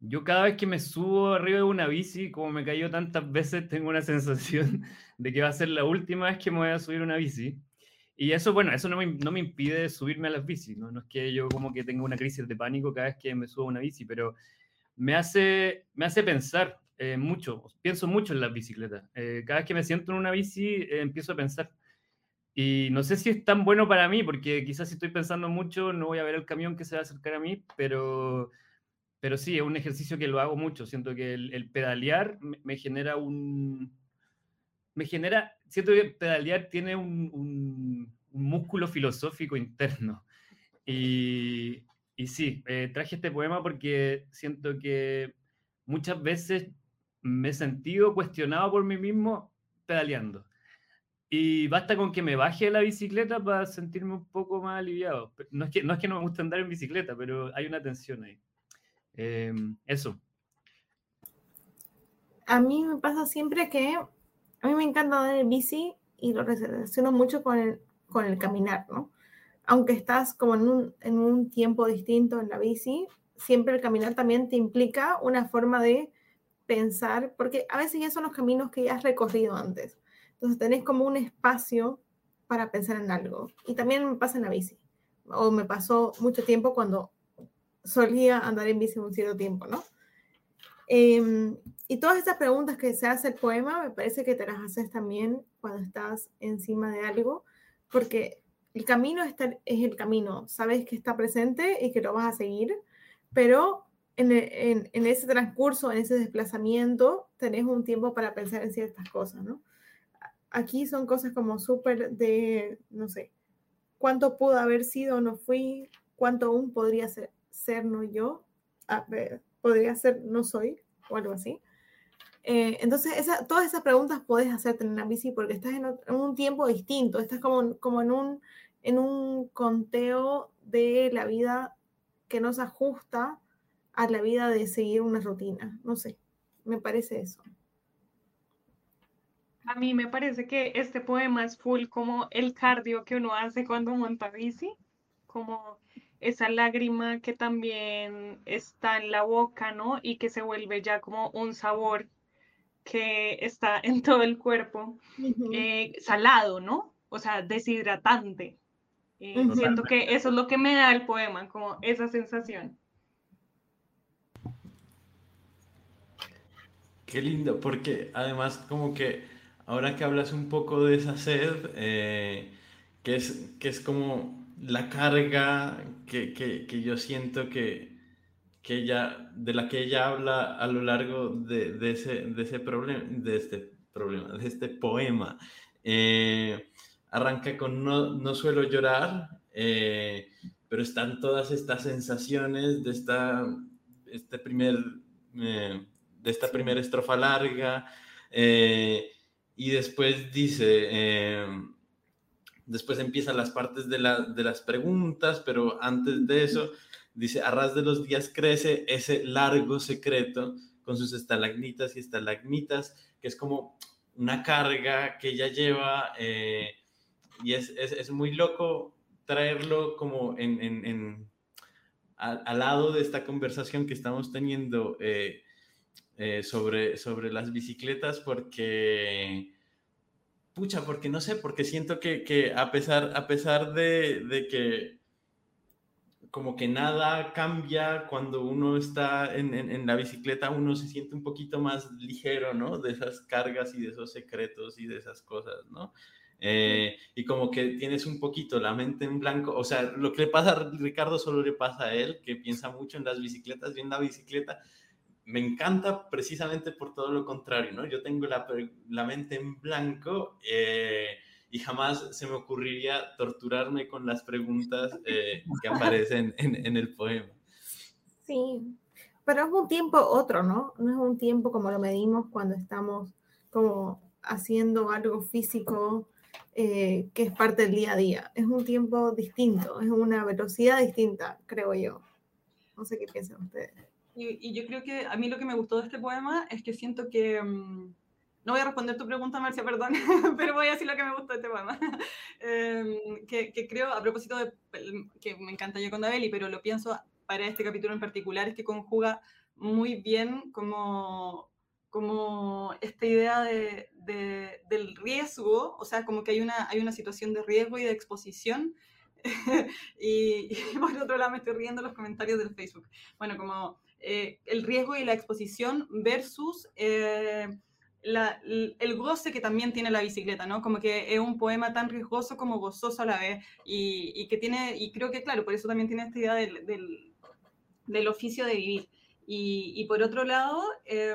yo cada vez que me subo arriba de una bici, como me cayó tantas veces, tengo una sensación *laughs* de que va a ser la última vez que me voy a subir una bici. Y eso, bueno, eso no me, no me impide subirme a las bicis, ¿no? no es que yo como que tenga una crisis de pánico cada vez que me subo a una bici, pero me hace, me hace pensar eh, mucho, pienso mucho en las bicicletas. Eh, cada vez que me siento en una bici, eh, empiezo a pensar. Y no sé si es tan bueno para mí, porque quizás si estoy pensando mucho no voy a ver el camión que se va a acercar a mí, pero, pero sí, es un ejercicio que lo hago mucho. Siento que el, pedalear me, me, genera un... Me genera, siento que pedalear tiene un, un, un músculo filosófico interno. Y, y sí, eh, traje este poema porque siento que muchas veces me he sentido cuestionado por mí mismo pedaleando. Y basta con que me baje de la bicicleta para sentirme un poco más aliviado. No es que no, es que no me gusta andar en bicicleta, pero hay una tensión ahí. Eh, eso. A mí me pasa siempre que a mí me encanta andar en bici y lo relaciono mucho con el, con el caminar, ¿no? Aunque estás como en un, en un tiempo distinto en la bici, siempre el caminar también te implica una forma de pensar, porque a veces ya son los caminos que ya has recorrido antes. Entonces tenés como un espacio para pensar en algo. Y también me pasa en la bici. O me pasó mucho tiempo cuando solía andar en bici un cierto tiempo, ¿no? Em, y todas esas preguntas que se hace el poema, me parece que te las haces también cuando estás encima de algo, porque el camino está, es el camino, sabes que está presente y que lo vas a seguir, pero en, en, ese transcurso, en ese desplazamiento, tenés un tiempo para pensar en ciertas cosas, ¿no? Aquí son cosas como súper de, no sé, cuánto pudo haber sido, no fui, cuánto aún podría ser, ser no yo, podría ser no soy, o algo así. Eh, entonces, todas esas preguntas puedes hacerte en la bici porque estás en, en, un tiempo distinto, estás como, como en, un, en un conteo de la vida que no se ajusta a la vida de seguir una rutina. No sé, me parece eso. A mí me parece que este poema es full como el cardio que uno hace cuando monta bici, como esa lágrima que también está en la boca, ¿no? Y que se vuelve ya como un sabor que está *laughs* en todo el cuerpo, uh -huh. eh, salado, ¿no? O sea, deshidratante. Eh, uh -huh. Siento que eso es lo que me da el poema, como esa sensación. Qué lindo, porque además como que ahora que hablas un poco de esa sed, eh, que, es, que es como la carga que, que, que yo siento que, que ella, de la que ella habla a lo largo de, de ese, de ese problema, de este problema, de este poema. Eh, arranca con no, no suelo llorar, eh, pero están todas estas sensaciones de esta, este primer, eh, de esta primera estrofa larga, eh, y después dice, después empiezan las partes de, la, de las preguntas, pero antes de eso dice, a ras de los días crece ese largo secreto con sus estalagmitas y estalagmitas, que es como una carga que ella lleva eh, y es, es, es, muy loco traerlo como en, en, en al, al, lado de esta conversación que estamos teniendo eh, eh, sobre, sobre las bicicletas porque pucha, porque no sé, porque siento que, que a pesar, a pesar de, de que como que nada cambia cuando uno está en, en, en, la bicicleta, uno se siente un poquito más ligero, ¿no? De esas cargas y de esos secretos y de esas cosas, ¿no? Eh, y como que tienes un poquito la mente en blanco, o sea, lo que le pasa a Ricardo solo le pasa a él, que piensa mucho en las bicicletas y en la bicicleta. Me encanta precisamente por todo lo contrario, ¿no? Yo tengo la, la mente en blanco. Eh, y jamás se me ocurriría torturarme con las preguntas eh, que aparecen en, el poema. Sí, pero es un tiempo otro, ¿no? No es un tiempo como lo medimos cuando estamos como haciendo algo físico eh, que es parte del día a día. Es un tiempo distinto, es una velocidad distinta, creo yo. No sé qué piensan ustedes. Y, y yo creo que a mí lo que me gustó de este poema es que siento que... Um no voy a responder tu pregunta, Marcia, perdón, *laughs* pero voy a decir lo que me gustó de este poema. *laughs* Eh, que, que, creo, a propósito de que me encanta yo con Dabeli, pero lo pienso para este capítulo en particular, es que conjuga muy bien como, como esta idea de, de, del riesgo, o sea, como que hay una, hay una situación de riesgo y de exposición. *laughs* y, y, por otro lado me estoy riendo los comentarios del Facebook. Bueno, como eh, el riesgo y la exposición versus... Eh, la, el goce que también tiene la bicicleta, ¿no? Como que es un poema tan riesgoso como gozoso a la vez y, y que tiene, y creo que claro, por eso también tiene esta idea del, del, del oficio de vivir. Y, y por otro lado... Eh,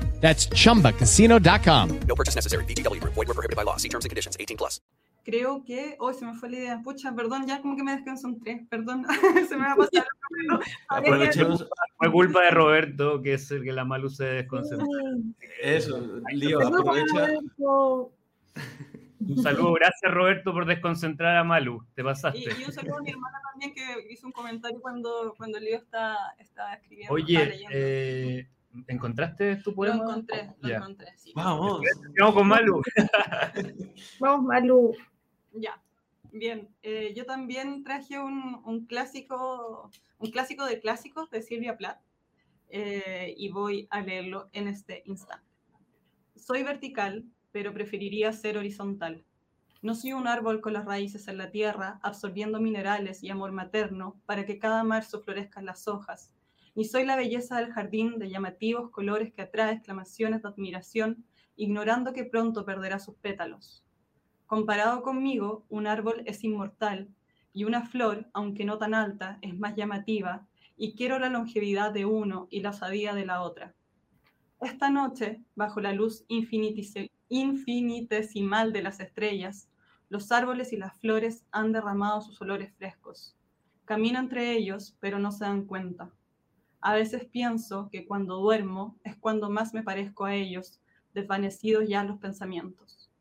That's chumbacasino.com. No purchase necessary. VGW Group. Void were prohibited by law. See terms and conditions. 18 plus. Creo que. Hoy se me fue la idea. Pucha, perdón, ya como que me desconcentré. Perdón. *laughs* se me va a pasar. Aprovechemos. Fue culpa de Roberto, que es el que la Malu se desconcentró. Eso, Lío, aprovecha. Un saludo, gracias Roberto por desconcentrar a Malu, te pasaste. Y, y un saludo a mi hermana también que hizo un comentario cuando, cuando Lío está, está escribiendo. Oye, está leyendo. eh, ¿encontraste tu poema? Lo encontré, lo Ya. encontré, sí. Vamos. Vamos con Malu. *laughs* Vamos, Malu. Ya, bien. Eh, yo también traje un, un clásico, un clásico de clásicos de Silvia Plath eh, y voy a leerlo en este instante. Soy vertical, pero preferiría ser horizontal. No soy un árbol con las raíces en la tierra, absorbiendo minerales y amor materno para que cada marzo florezcan las hojas. Ni soy la belleza del jardín de llamativos colores que atrae exclamaciones de admiración, ignorando que pronto perderá sus pétalos. Comparado conmigo, un árbol es inmortal y una flor, aunque no tan alta, es más llamativa y quiero la longevidad de uno y la osadía de la otra. Esta noche, bajo la luz infinitesimal de las estrellas, los árboles y las flores han derramado sus olores frescos. Camino entre ellos, pero no se dan cuenta. A veces pienso que cuando duermo es cuando más me parezco a ellos, desvanecidos ya los pensamientos.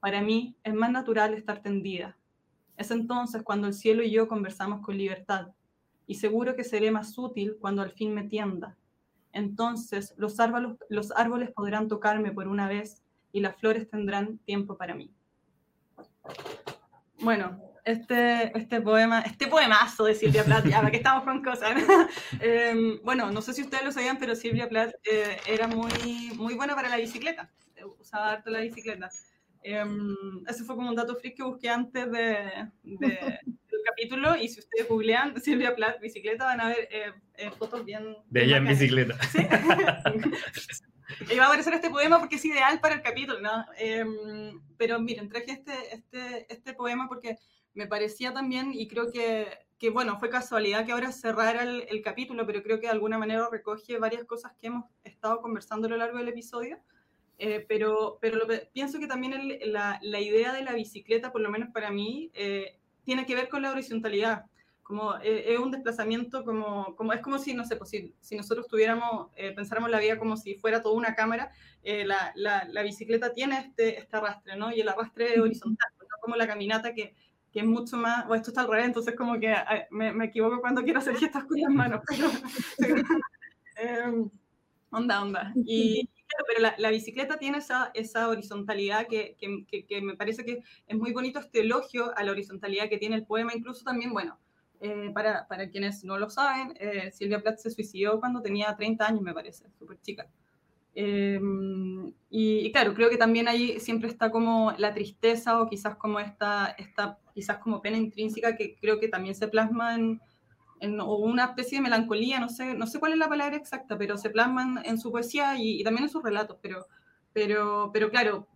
Para mí es más natural estar tendida. Es entonces cuando el cielo y yo conversamos con libertad, y seguro que seré más útil cuando al fin me tienda. Entonces los árboles, los árboles podrán tocarme por una vez y las flores tendrán tiempo para mí. Bueno, este, este poema, este poemazo de Silvia Plath, ya para que estamos con cosas. *laughs* Eh, bueno, no sé si ustedes lo sabían, pero Silvia Plath eh, era muy, muy buena para la bicicleta, eh, usaba harto la bicicleta. Eh, ese fue como un dato freak que busqué antes de, de- *laughs* del capítulo y si ustedes googlean Silvia Plath bicicleta van a ver eh, eh, fotos bien... De ella en bicicleta. *laughs* Y va a aparecer este poema porque es ideal para el capítulo, ¿no? Em, pero miren, traje este, este, este poema porque me parecía también, y creo que, que bueno, fue casualidad que ahora cerrara el, el capítulo, pero creo que de alguna manera recoge varias cosas que hemos estado conversando a lo largo del episodio. Eh, pero pero lo pienso que también el- la, la idea de la bicicleta, por lo menos para mí, eh, tiene que ver con la horizontalidad. Como eh, es un desplazamiento, como, como es como si, no sé, pues si, si nosotros tuviéramos, eh, pensáramos la vida como si fuera toda una cámara, eh, la, la, la bicicleta tiene este, este arrastre, ¿no? Y el arrastre horizontal, no como la caminata que, que es mucho más, o esto está al revés, entonces como que eh, me, me equivoco cuando quiero hacer gestos con las manos, pero, *laughs* Em, onda, onda. Y pero la, la bicicleta tiene esa, esa horizontalidad que, que, que- que me parece que es muy bonito este elogio a la horizontalidad que tiene el poema, incluso también, bueno, eh, para, para quienes no lo saben, eh, Silvia Plath se suicidó cuando tenía 30 años, me parece, súper chica. Eh, y, y claro, creo que también ahí siempre está como la tristeza o quizás como esta, esta quizás como pena intrínseca que creo que también se plasma en, en- o una especie de melancolía, no sé, no sé cuál es la palabra exacta, pero se plasman en su poesía y, y también en sus relatos, pero, pero, pero claro,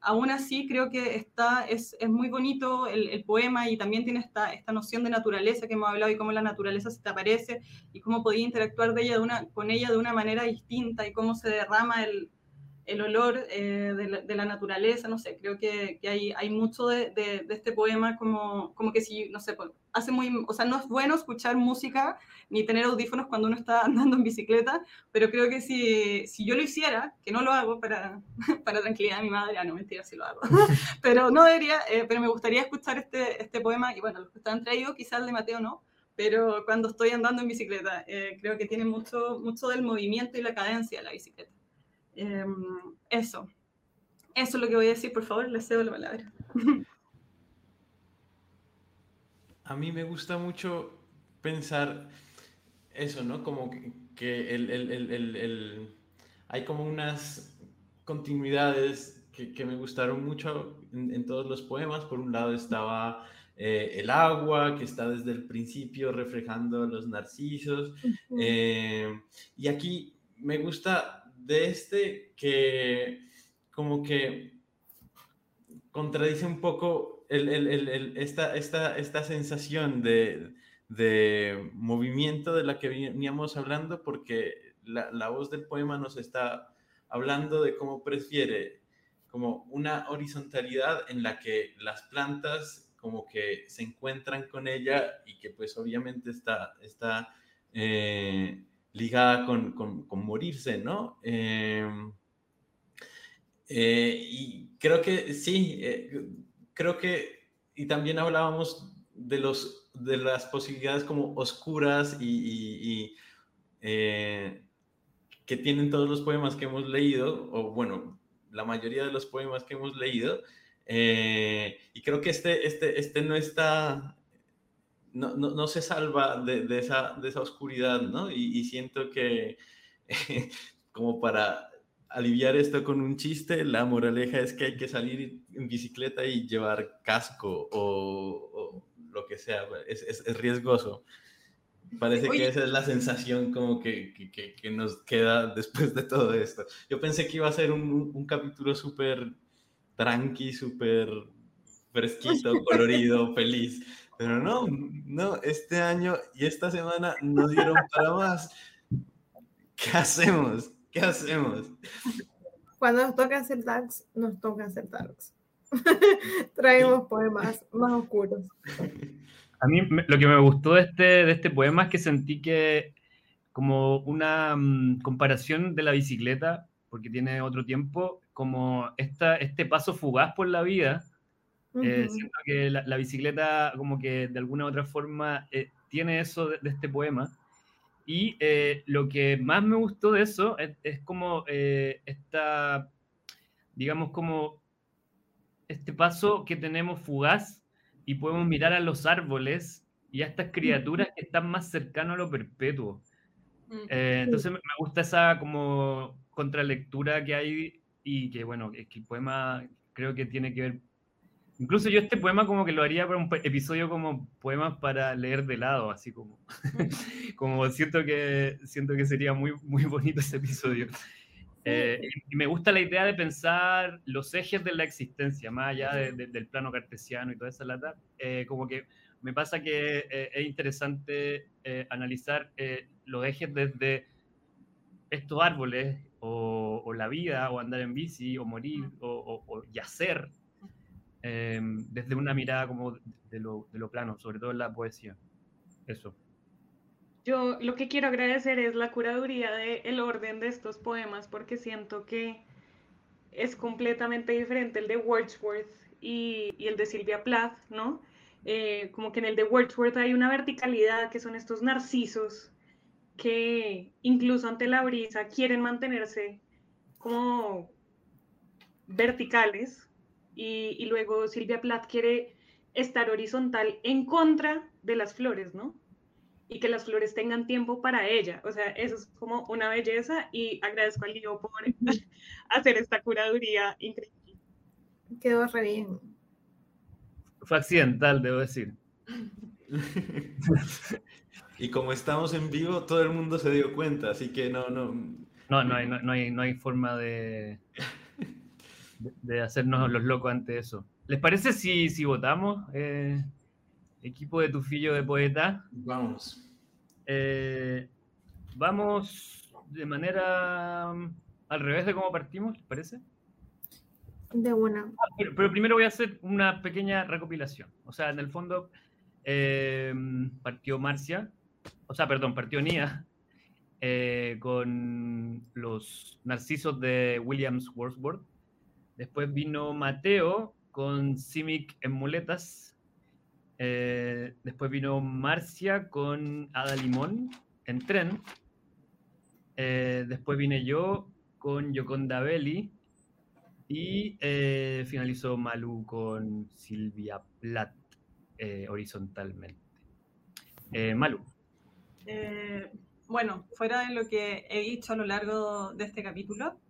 aún así creo que está, es, es muy bonito el, el poema y también tiene esta, esta noción de naturaleza que hemos hablado y cómo la naturaleza se te aparece y cómo podía interactuar de ella de una, con ella de una manera distinta y cómo se derrama el, el olor eh, de, la, naturaleza, no sé, creo que, hay, mucho de, este poema como, como que si, no sé, hace muy, o sea, no es bueno escuchar música ni tener audífonos cuando uno está *laughs* andando en bicicleta, pero creo que si, si yo lo hiciera, que no lo hago para, *laughs* para tranquilidad de mi madre, ah, no, mentira, sí lo hago, *laughs* pero no debería, eh, pero me gustaría escuchar este, este poema, y bueno, los que están traídos, quizás el de Mateo no, pero cuando estoy andando en bicicleta, eh, creo que tiene mucho, mucho del movimiento y la cadencia de la bicicleta. Em, eso. Eso es lo que voy a decir, por favor, le cedo la palabra. *laughs* A mí me gusta mucho pensar eso, ¿no? Como que, que el, el, el, el, hay como unas continuidades que, que me gustaron mucho en, en, todos los poemas. Por un lado estaba eh, el agua, que está desde el principio reflejando los narcisos. Eh, y aquí me gusta de este que como que contradice un poco esta, esta, esta sensación de, de, movimiento de la que veníamos hablando, porque la, la, voz del poema nos está hablando de cómo prefiere como una horizontalidad en la que las plantas como que se encuentran con ella y que pues obviamente está, está eh, ligada con, con, con, morirse, ¿no? Eh, eh, y creo que sí, eh, creo que, y también hablábamos de, los, de las posibilidades como oscuras y, y, eh, que tienen todos los poemas que hemos leído, o bueno, la mayoría de los poemas que hemos leído, y creo que este, este, este no está, no, no, no se salva de, de, esa, de esa oscuridad, ¿no? Y, y siento que *laughs* como para aliviar esto con un chiste, la moraleja es que hay que salir en bicicleta y llevar casco o, o lo que sea, es, es, es riesgoso. Parece Oye. que esa es la sensación como que, que, que, nos queda después de todo esto. Yo pensé que iba a ser un, un capítulo súper tranqui, súper fresquito, *laughs* colorido, feliz. Pero no, no, este año y esta semana no dieron para más. ¿Qué hacemos? ¿Qué hacemos? Cuando nos toca hacer tags, nos toca hacer tags. *laughs* Traemos poemas más oscuros. A mí lo que me gustó de este, de este poema es que sentí que como una um, comparación de la bicicleta, porque tiene otro tiempo, como esta, este paso fugaz por la vida, uh -huh. eh, siento que la, la, bicicleta como que de alguna u otra forma eh, tiene eso de, de, este poema. Y eh, lo que más me gustó de eso es, es como esta, digamos, como este paso que tenemos fugaz y podemos mirar a los árboles y a estas criaturas que están más cercanos a lo perpetuo. Eh, entonces me gusta esa como contralectura que hay y que bueno, es que el poema creo que tiene que ver, incluso yo este poema como que lo haría para un episodio como poemas para leer de lado, así como, *laughs* como siento que, siento que sería muy, muy bonito ese episodio. Eh, y me gusta la idea de pensar los ejes de la existencia, más allá de, de, del plano cartesiano y toda esa lata. Eh, como que me pasa que eh, es interesante eh, analizar eh, los ejes desde estos árboles, o, o, la vida, o andar en bici, o morir, o, o, o yacer, desde una mirada como de lo, de lo plano, sobre todo en la poesía. Eso. Yo lo que quiero agradecer es la curaduría del el orden de estos poemas porque siento que es completamente diferente el de Wordsworth y, y el de Silvia Plath, ¿no? Eh, como que en el de Wordsworth hay una verticalidad que son estos narcisos que incluso ante la brisa quieren mantenerse como verticales y, y luego Silvia Plath quiere estar horizontal en contra de las flores, ¿no? y que las flores tengan tiempo para ella. O sea, eso es como una belleza y agradezco al Lío por *laughs* hacer esta curaduría increíble. Quedó re bien. Fue accidental, debo decir. *laughs* y como estamos en vivo, todo el mundo se dio cuenta, así que no, no. No, no hay, no, no hay, no hay forma de, de, hacernos los locos ante eso. ¿Les parece si, si votamos? Eh, equipo de Tufillo de Poeta. Vamos. Eh, vamos de manera um, al revés de cómo partimos, ¿les parece? De una. Ah, pero, pero, primero voy a hacer una pequeña recopilación. O sea, en el fondo eh, partió Marcia, o sea, perdón, partió Nia eh, con los narcisos de Williams Wordsworth. Después vino Mateo con Simic en muletas eh, después vino Marcia con Ada Limón en tren. Eh, después vine yo con Yoconda Belli. Y eh, finalizó Malu con Silvia Plath. eh, horizontalmente. Malu. Bueno, fuera de lo que he dicho a lo largo de este capítulo,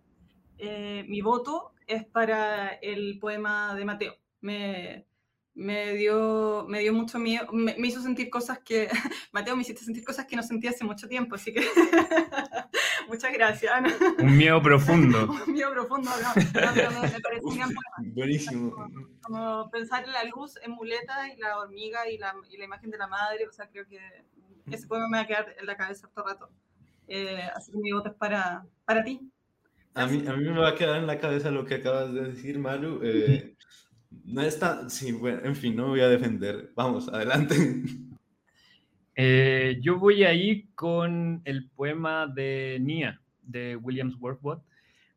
mi voto es para el poema de Mateo. Me, me dio, me dio mucho miedo, me, me hizo sentir cosas que, *laughs* Mateo, me hiciste sentir cosas que no sentía hace mucho tiempo, así que *laughs* muchas gracias. ¿no? Un miedo profundo. *laughs* Un miedo profundo, no, no, pero me. Buenísimo. Como pensar en la luz en muleta y la hormiga y la, y la imagen de la madre, o sea, creo que ese poema me va a quedar en la cabeza todo el rato. Eh, así que mi voto es para, para ti. A mí, a mí me va a quedar en la cabeza lo que acabas de decir, Malu. Eh, no está, sí, bueno, en fin, no me voy a defender. Vamos, adelante. Eh, yo voy a ir con el poema de Nia, de Williams Wordsworth,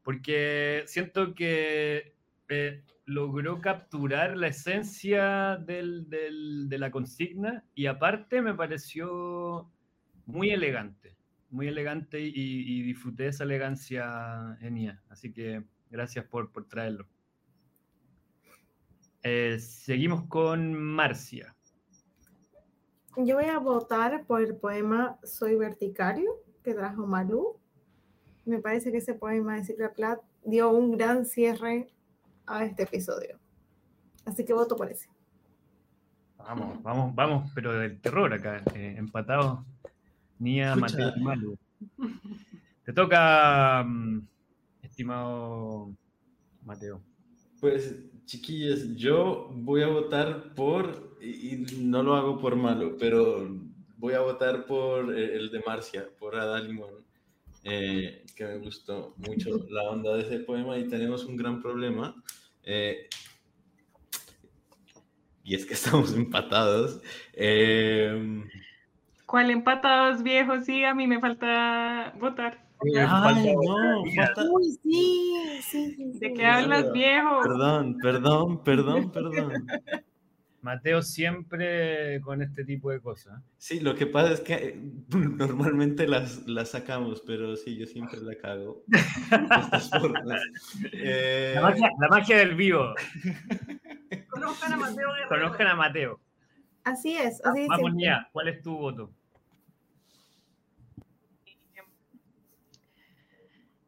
porque siento que eh, logró capturar la esencia de la consigna y aparte me pareció muy elegante, muy elegante y, y disfruté esa elegancia en Nia. Así que gracias por, por traerlo. Eh, seguimos con Marcia. Yo voy a votar por el poema Soy Verticario que trajo Malú. Me parece que ese poema de Silvia Plath dio un gran cierre a este episodio. Así que voto por ese. Vamos, vamos, vamos, pero del terror acá, eh, empatados. Nia, Escucha. Mateo y Malu. *laughs* Te toca, mm, estimado Mateo. Pues, chiquillos, yo voy a votar por, y y no lo hago por malo, pero voy a votar por eh, el de Marcia, por Ada Limón, eh, que me gustó mucho *laughs* la onda de ese poema y tenemos un gran problema. eh, y es que *laughs* estamos empatados. eh, ¿Cuál empatados viejos? Sí, a mí me falta votar. Ay, no, falta- Uy, sí, sí, sí. ¿De qué hablas, viejo? Perdón, perdón, perdón, *laughs* perdón. Mateo siempre con este tipo de cosas. Sí, lo que pasa es que *laughs* normalmente las, las sacamos, pero sí, yo siempre la cago. *laughs* de estas formas. Eh, La magia, la magia del vivo. Conozcan a Mateo. Conozcan a Mateo. Así es, así es. Vamos, siempre. Nia, ¿cuál es tu voto?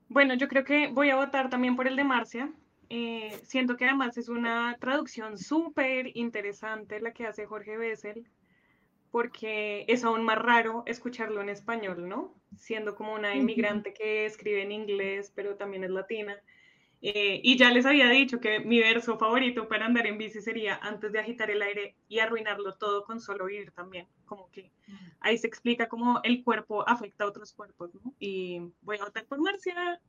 Bueno, yo creo que voy a votar también por el de Marcia. Eh, siento que además es una traducción súper interesante la que hace Jorge Bessel, porque es aún más raro escucharlo en español, ¿no? Siendo como una inmigrante que escribe en inglés, pero también es latina. Eh, y ya les había dicho que mi verso favorito para andar en bici sería antes de agitar el aire y arruinarlo todo con solo vivir también. Como que ahí se explica cómo el cuerpo afecta a otros cuerpos, ¿no? Y voy a votar por Marcia.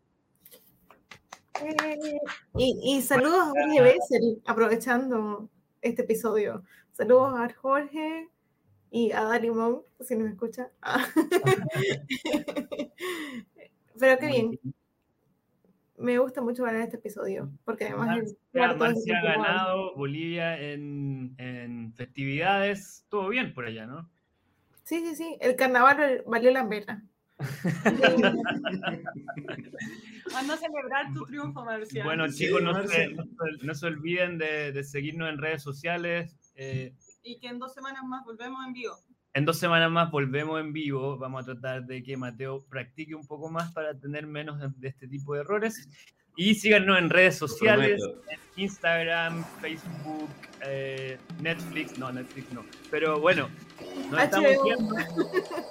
Eh, y, y saludos a Jorge Bessel, aprovechando este episodio. Saludos a Jorge y a Dalimón, si nos escucha. Ah. *laughs* Pero qué bien. Me gusta mucho ganar este episodio, porque además Marcia, Marcia ha igual. ganado Bolivia en, en festividades. Todo bien por allá, ¿no? Sí, sí, sí. El carnaval valió la pena. Anda *laughs* a celebrar tu triunfo, Marcia. Bueno, Sí, chicos, no se, no se- no se olviden de, de seguirnos en redes sociales. Eh, Y que en dos semanas más volvemos en vivo. En dos semanas más volvemos en vivo. Vamos a tratar de que Mateo practique un poco más para tener menos de, de este tipo de errores. Y síganos en redes sociales, en Instagram, Facebook, eh, Netflix. No, Netflix no. Pero bueno, nos estamos viendo.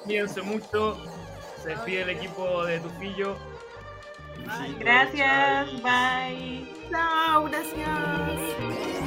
Cuídense mucho. Se despide el equipo de Tufillo. sí, Gracias, bye. Chao, gracias.